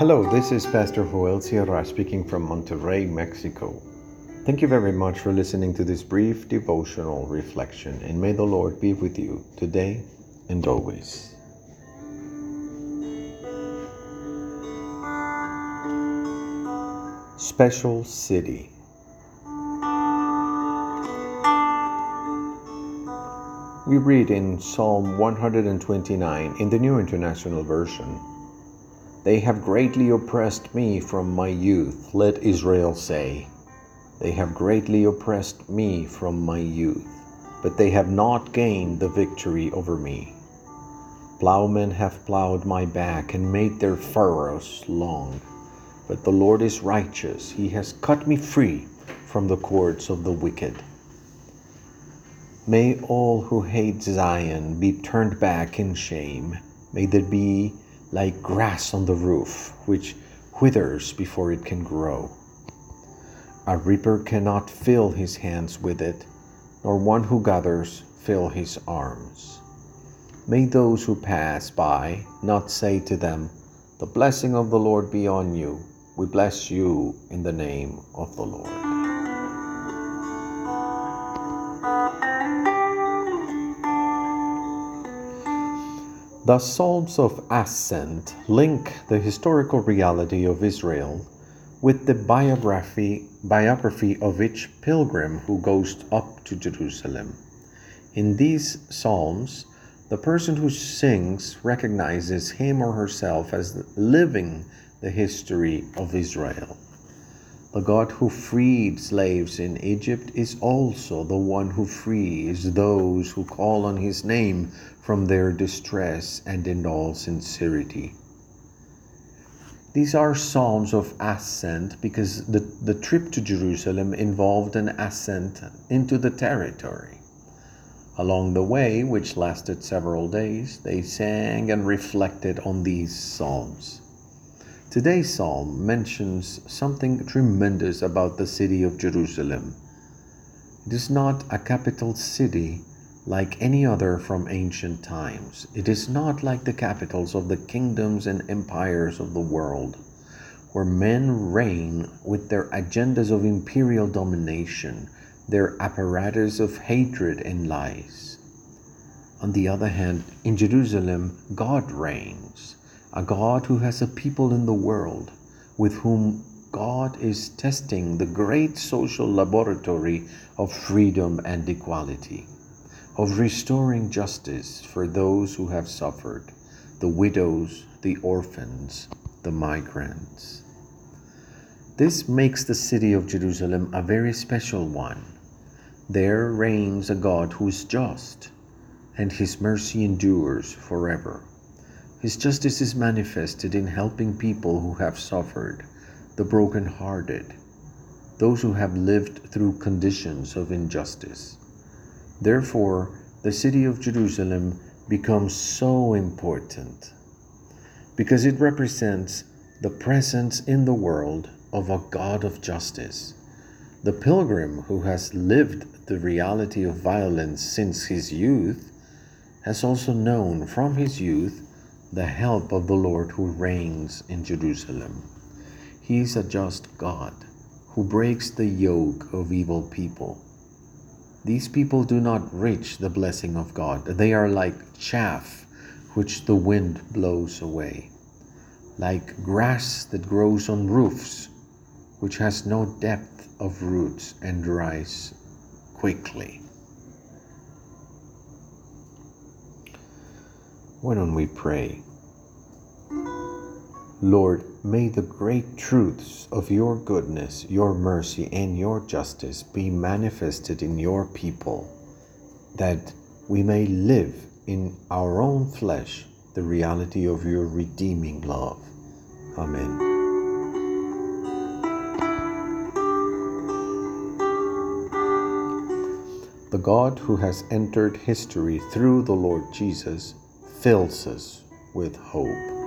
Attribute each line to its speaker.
Speaker 1: Hello, this is Pastor Joel Sierra speaking from Monterrey, Mexico. Thank you very much for listening to this brief devotional reflection, and may the Lord be with you today and always. Special City We read in Psalm 129 in the New International Version They have greatly oppressed me from my youth, let Israel say. They have greatly oppressed me from my youth, but they have not gained the victory over me. Plowmen have plowed my back and made their furrows long. But the Lord is righteous, He has cut me free from the cords of the wicked. May all who hate Zion be turned back in shame. May there be like grass on the roof, which withers before it can grow. A reaper cannot fill his hands with it, nor one who gathers fill his arms. May those who pass by not say to them, The blessing of the Lord be on you. We bless you in the name of the Lord. The Psalms of Ascent link the historical reality of Israel with the biography, biography of each pilgrim who goes up to Jerusalem. In these psalms, the person who sings recognizes him or herself as living the history of Israel. The God who freed slaves in Egypt is also the one who frees those who call on his name from their distress and in all sincerity. These are psalms of ascent because the, the trip to Jerusalem involved an ascent into the territory. Along the way, which lasted several days, they sang and reflected on these psalms. Today's psalm mentions something tremendous about the city of Jerusalem. It is not a capital city like any other from ancient times. It is not like the capitals of the kingdoms and empires of the world, where men reign with their agendas of imperial domination, their apparatus of hatred and lies. On the other hand, in Jerusalem, God reigns, a God who has a people in the world with whom God is testing the great social laboratory of freedom and equality of restoring justice for those who have suffered, the widows, the orphans, the migrants. This makes the city of Jerusalem a very special one. There reigns a God who is just, and his mercy endures forever. His justice is manifested in helping people who have suffered, the broken-hearted, those who have lived through conditions of injustice. Therefore, the city of Jerusalem becomes so important because it represents the presence in the world of a God of justice. The pilgrim who has lived the reality of violence since his youth has also known from his youth the help of the Lord who reigns in Jerusalem. He is a just God who breaks the yoke of evil people these people do not reach the blessing of God. They are like chaff which the wind blows away, like grass that grows on roofs, which has no depth of roots and dries quickly. Why don't we pray? Lord, may the great truths of your goodness, your mercy, and your justice be manifested in your people, that we may live in our own flesh the reality of your redeeming love. Amen. The God who has entered history through the Lord Jesus fills us with hope.